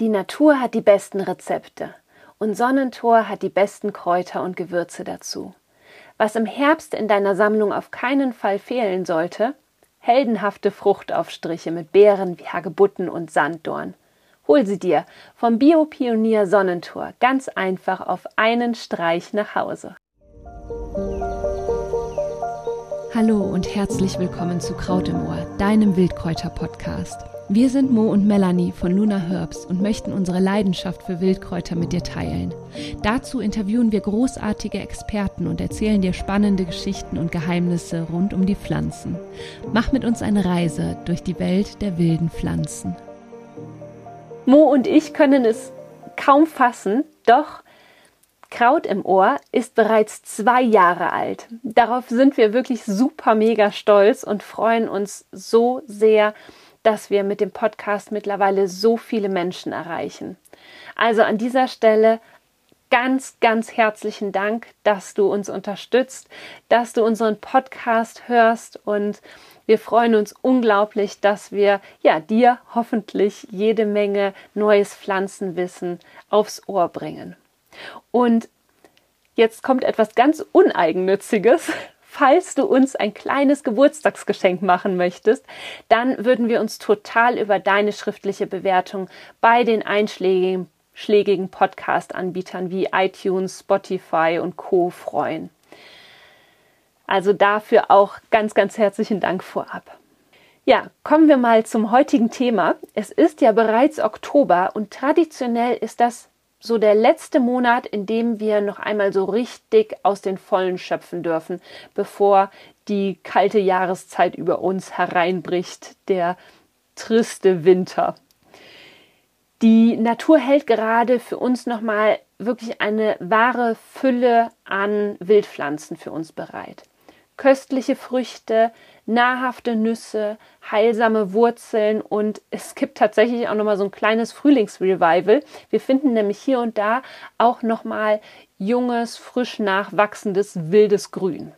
Die Natur hat die besten Rezepte und Sonnentor hat die besten Kräuter und Gewürze dazu. Was im Herbst in deiner Sammlung auf keinen Fall fehlen sollte, heldenhafte Fruchtaufstriche mit Beeren wie Hagebutten und Sanddorn. Hol sie dir vom Biopionier Sonnentor ganz einfach auf einen Streich nach Hause. Hallo und herzlich willkommen zu Kraut im Ohr, deinem Wildkräuter-Podcast. Wir sind Mo und Melanie von Luna Herbs und möchten unsere Leidenschaft für Wildkräuter mit dir teilen. Dazu interviewen wir großartige Experten und erzählen dir spannende Geschichten und Geheimnisse rund um die Pflanzen. Mach mit uns eine Reise durch die Welt der wilden Pflanzen. Mo und ich können es kaum fassen, doch Kraut im Ohr ist bereits zwei Jahre alt. Darauf sind wir wirklich super mega stolz und freuen uns so sehr, dass wir mit dem Podcast mittlerweile so viele Menschen erreichen. Also an dieser Stelle ganz, ganz herzlichen Dank, dass du uns unterstützt, dass du unseren Podcast hörst und wir freuen uns unglaublich, dass wir ja dir hoffentlich jede Menge neues Pflanzenwissen aufs Ohr bringen. Und jetzt kommt etwas ganz Uneigennütziges, Falls du uns ein kleines Geburtstagsgeschenk machen möchtest, dann würden wir uns total über deine schriftliche Bewertung bei den einschlägigen Podcast-Anbietern wie iTunes, Spotify und Co. freuen. Also dafür auch ganz, ganz herzlichen Dank vorab. Ja, kommen wir mal zum heutigen Thema. Es ist ja bereits Oktober und traditionell ist das so der letzte Monat, in dem wir noch einmal so richtig aus den Vollen schöpfen dürfen, bevor die kalte Jahreszeit über uns hereinbricht, der triste Winter. Die Natur hält gerade für uns nochmal wirklich eine wahre Fülle an Wildpflanzen für uns bereit. Köstliche Früchte, nahrhafte Nüsse, heilsame Wurzeln und es gibt tatsächlich auch noch mal so ein kleines Frühlingsrevival. Wir finden nämlich hier und da auch noch mal junges, frisch nachwachsendes wildes Grün.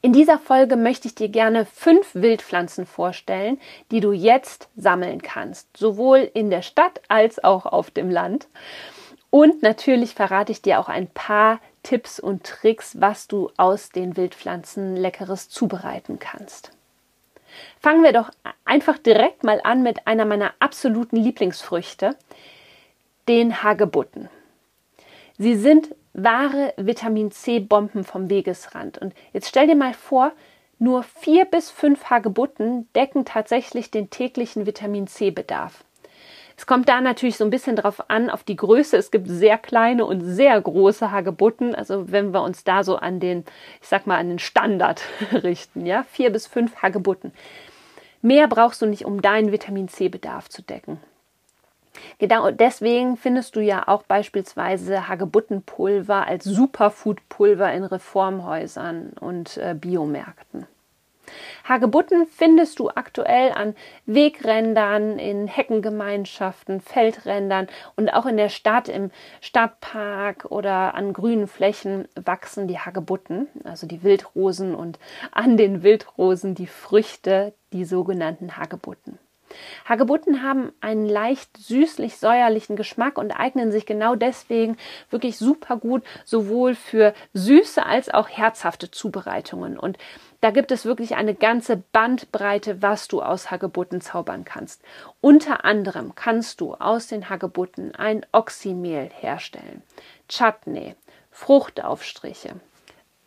In dieser Folge möchte ich dir gerne fünf Wildpflanzen vorstellen, die du jetzt sammeln kannst, sowohl in der Stadt als auch auf dem Land. Und natürlich verrate ich dir auch ein paar Tipps und Tricks, was du aus den Wildpflanzen leckeres zubereiten kannst. Fangen wir doch einfach direkt mal an mit einer meiner absoluten Lieblingsfrüchte, den Hagebutten. Sie sind wahre Vitamin C-Bomben vom Wegesrand. Und jetzt stell dir mal vor, nur vier bis fünf Hagebutten decken tatsächlich den täglichen Vitamin C-Bedarf. Es kommt da natürlich so ein bisschen drauf an, auf die Größe. Es gibt sehr kleine und sehr große Hagebutten. Also wenn wir uns da so an den, ich sag mal, an den Standard richten, ja, vier bis fünf Hagebutten. Mehr brauchst du nicht, um deinen Vitamin C-Bedarf zu decken. Genau deswegen findest du ja auch beispielsweise Hagebuttenpulver als Superfoodpulver in Reformhäusern und äh, Biomärkten. Hagebutten findest du aktuell an Wegrändern, in Heckengemeinschaften, Feldrändern und auch in der Stadt, im Stadtpark oder an grünen Flächen wachsen die Hagebutten, also die Wildrosen und an den Wildrosen die Früchte, die sogenannten Hagebutten. Hagebutten haben einen leicht süßlich-säuerlichen Geschmack und eignen sich genau deswegen wirklich super gut sowohl für süße als auch herzhafte Zubereitungen. Und da gibt es wirklich eine ganze Bandbreite, was du aus Hagebutten zaubern kannst. Unter anderem kannst du aus den Hagebutten ein Oxymehl herstellen, Chutney, Fruchtaufstriche.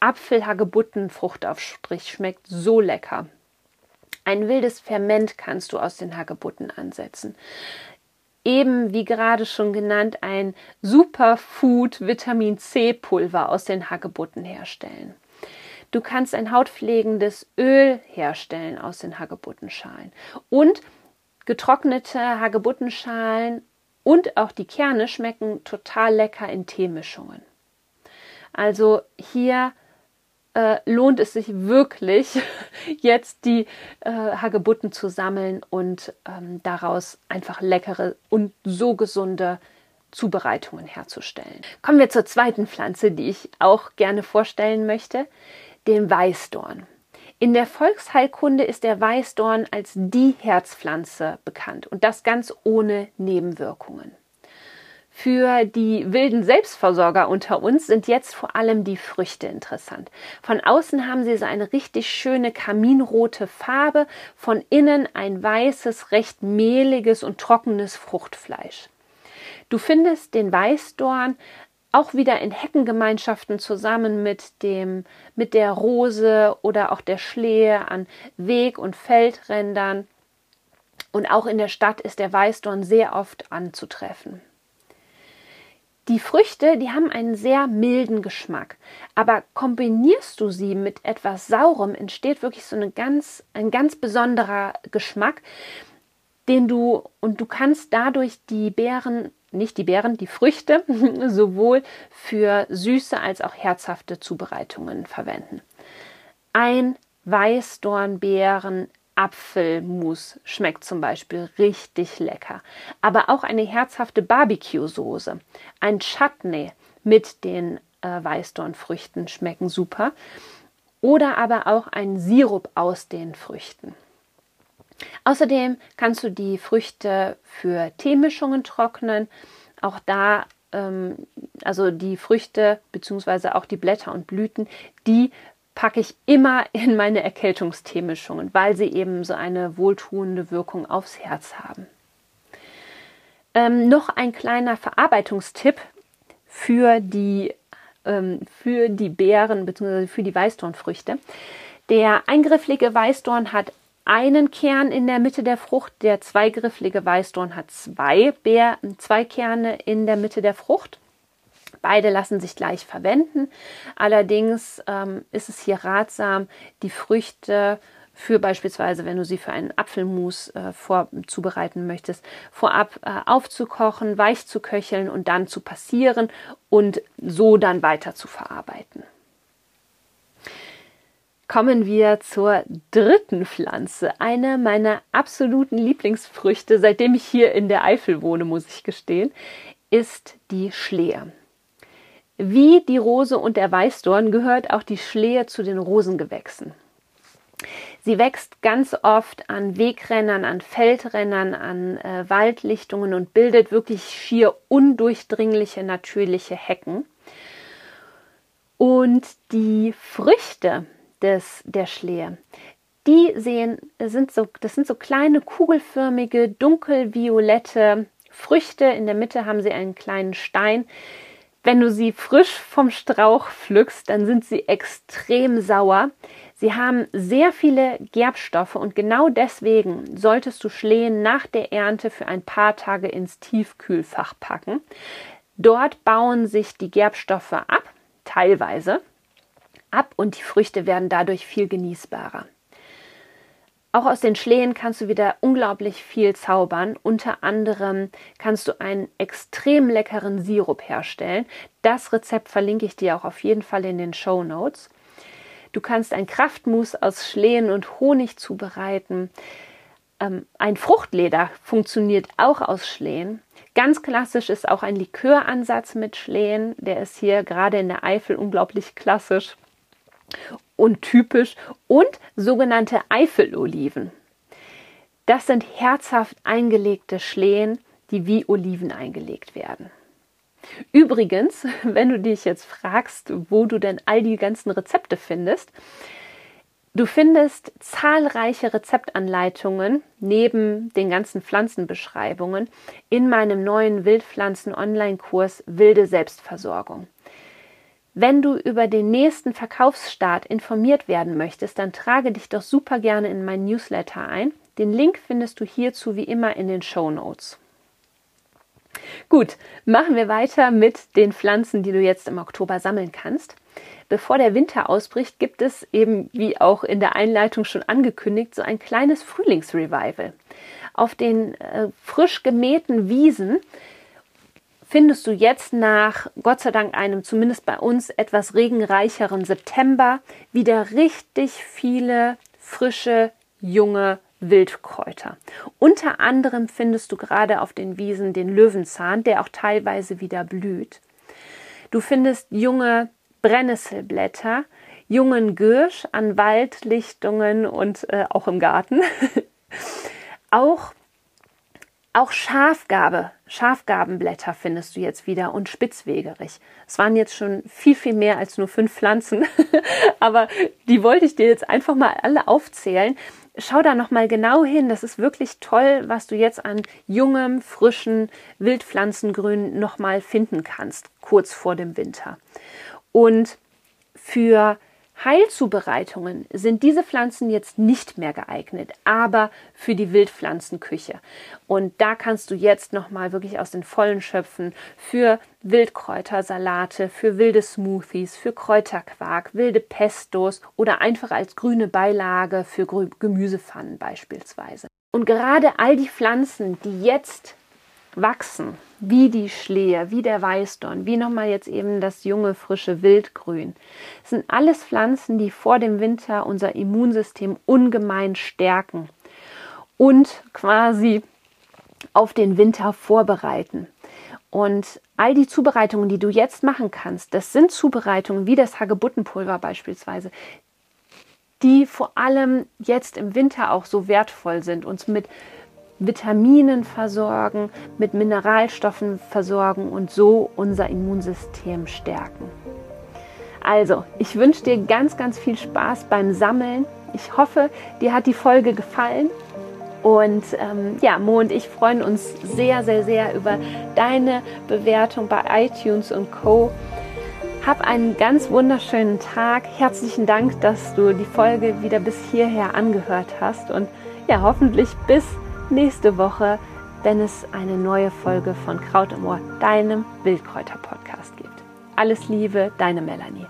Apfelhagebutten-Fruchtaufstrich schmeckt so lecker. Ein wildes Ferment kannst du aus den Hagebutten ansetzen. Eben wie gerade schon genannt, ein Superfood Vitamin C Pulver aus den Hagebutten herstellen. Du kannst ein hautpflegendes Öl herstellen aus den Hagebuttenschalen. Und getrocknete Hagebuttenschalen und auch die Kerne schmecken total lecker in Teemischungen. Also hier äh, lohnt es sich wirklich, jetzt die äh, Hagebutten zu sammeln und ähm, daraus einfach leckere und so gesunde Zubereitungen herzustellen. Kommen wir zur zweiten Pflanze, die ich auch gerne vorstellen möchte den Weißdorn. In der Volksheilkunde ist der Weißdorn als die Herzpflanze bekannt und das ganz ohne Nebenwirkungen. Für die wilden Selbstversorger unter uns sind jetzt vor allem die Früchte interessant. Von außen haben sie so eine richtig schöne kaminrote Farbe, von innen ein weißes, recht mehliges und trockenes Fruchtfleisch. Du findest den Weißdorn auch wieder in Heckengemeinschaften zusammen mit dem mit der Rose oder auch der Schlehe an Weg- und Feldrändern. Und auch in der Stadt ist der Weißdorn sehr oft anzutreffen. Die Früchte, die haben einen sehr milden Geschmack, aber kombinierst du sie mit etwas Saurem, entsteht wirklich so eine ganz, ein ganz besonderer Geschmack, den du und du kannst dadurch die Beeren, nicht die Beeren, die Früchte sowohl für süße als auch herzhafte Zubereitungen verwenden. Ein Weißdornbeeren Apfelmus schmeckt zum Beispiel richtig lecker. Aber auch eine herzhafte Barbecue-Soße, ein Chutney mit den äh, Weißdornfrüchten schmecken super. Oder aber auch ein Sirup aus den Früchten. Außerdem kannst du die Früchte für Teemischungen trocknen. Auch da, ähm, also die Früchte bzw. auch die Blätter und Blüten, die packe ich immer in meine Erkältungsteemischungen, weil sie eben so eine wohltuende Wirkung aufs Herz haben. Ähm, noch ein kleiner Verarbeitungstipp für die, ähm, für die Beeren bzw. für die Weißdornfrüchte. Der eingrifflige Weißdorn hat einen Kern in der Mitte der Frucht, der zweigrifflige Weißdorn hat zwei, Beer, zwei Kerne in der Mitte der Frucht. Beide lassen sich gleich verwenden. Allerdings ähm, ist es hier ratsam, die Früchte für beispielsweise, wenn du sie für einen Apfelmus äh, vor, möchtest, vorab äh, aufzukochen, weich zu köcheln und dann zu passieren und so dann weiter zu verarbeiten. Kommen wir zur dritten Pflanze, eine meiner absoluten Lieblingsfrüchte, seitdem ich hier in der Eifel wohne, muss ich gestehen, ist die Schlehe. Wie die Rose und der Weißdorn gehört auch die Schlehe zu den Rosengewächsen. Sie wächst ganz oft an Wegrennern, an Feldrändern, an äh, Waldlichtungen und bildet wirklich schier undurchdringliche natürliche Hecken. Und die Früchte des, der Schlehe, die sehen, sind so, das sind so kleine kugelförmige, dunkelviolette Früchte. In der Mitte haben sie einen kleinen Stein, wenn du sie frisch vom Strauch pflückst, dann sind sie extrem sauer. Sie haben sehr viele Gerbstoffe und genau deswegen solltest du Schlehen nach der Ernte für ein paar Tage ins Tiefkühlfach packen. Dort bauen sich die Gerbstoffe ab, teilweise ab und die Früchte werden dadurch viel genießbarer. Auch aus den Schlehen kannst du wieder unglaublich viel zaubern. Unter anderem kannst du einen extrem leckeren Sirup herstellen. Das Rezept verlinke ich dir auch auf jeden Fall in den Show Notes. Du kannst ein Kraftmus aus Schlehen und Honig zubereiten. Ähm, ein Fruchtleder funktioniert auch aus Schlehen. Ganz klassisch ist auch ein Liköransatz mit Schlehen. Der ist hier gerade in der Eifel unglaublich klassisch und typisch und sogenannte Eifeloliven. Das sind herzhaft eingelegte Schlehen, die wie Oliven eingelegt werden. Übrigens, wenn du dich jetzt fragst, wo du denn all die ganzen Rezepte findest, du findest zahlreiche Rezeptanleitungen neben den ganzen Pflanzenbeschreibungen in meinem neuen Wildpflanzen-Online-Kurs Wilde Selbstversorgung. Wenn du über den nächsten Verkaufsstart informiert werden möchtest, dann trage dich doch super gerne in mein Newsletter ein. Den Link findest du hierzu wie immer in den Show Notes. Gut, machen wir weiter mit den Pflanzen, die du jetzt im Oktober sammeln kannst. Bevor der Winter ausbricht, gibt es eben, wie auch in der Einleitung schon angekündigt, so ein kleines Frühlingsrevival. Auf den äh, frisch gemähten Wiesen findest du jetzt nach, Gott sei Dank, einem zumindest bei uns etwas regenreicheren September wieder richtig viele frische, junge Wildkräuter. Unter anderem findest du gerade auf den Wiesen den Löwenzahn, der auch teilweise wieder blüht. Du findest junge Brennnesselblätter, jungen Girsch an Waldlichtungen und äh, auch im Garten. auch auch Schafgabe, Schafgabenblätter findest du jetzt wieder und Spitzwegerich. Es waren jetzt schon viel, viel mehr als nur fünf Pflanzen, aber die wollte ich dir jetzt einfach mal alle aufzählen. Schau da noch mal genau hin. Das ist wirklich toll, was du jetzt an jungem, frischen Wildpflanzengrün noch mal finden kannst, kurz vor dem Winter. Und für Heilzubereitungen sind diese Pflanzen jetzt nicht mehr geeignet, aber für die Wildpflanzenküche. Und da kannst du jetzt nochmal wirklich aus den Vollen schöpfen für Wildkräutersalate, für wilde Smoothies, für Kräuterquark, wilde Pestos oder einfach als grüne Beilage für Gemüsepfannen beispielsweise. Und gerade all die Pflanzen, die jetzt wachsen, wie die Schlehe, wie der Weißdorn, wie nochmal jetzt eben das junge, frische Wildgrün. Sind alles Pflanzen, die vor dem Winter unser Immunsystem ungemein stärken und quasi auf den Winter vorbereiten. Und all die Zubereitungen, die du jetzt machen kannst, das sind Zubereitungen wie das Hagebuttenpulver beispielsweise, die vor allem jetzt im Winter auch so wertvoll sind, uns mit Vitaminen versorgen, mit Mineralstoffen versorgen und so unser Immunsystem stärken. Also, ich wünsche dir ganz, ganz viel Spaß beim Sammeln. Ich hoffe, dir hat die Folge gefallen. Und ähm, ja, Mo und ich freuen uns sehr, sehr, sehr über deine Bewertung bei iTunes und Co. Hab einen ganz wunderschönen Tag. Herzlichen Dank, dass du die Folge wieder bis hierher angehört hast. Und ja, hoffentlich bis nächste Woche, wenn es eine neue Folge von Kraut im Ohr, deinem Wildkräuter-Podcast gibt. Alles Liebe, deine Melanie.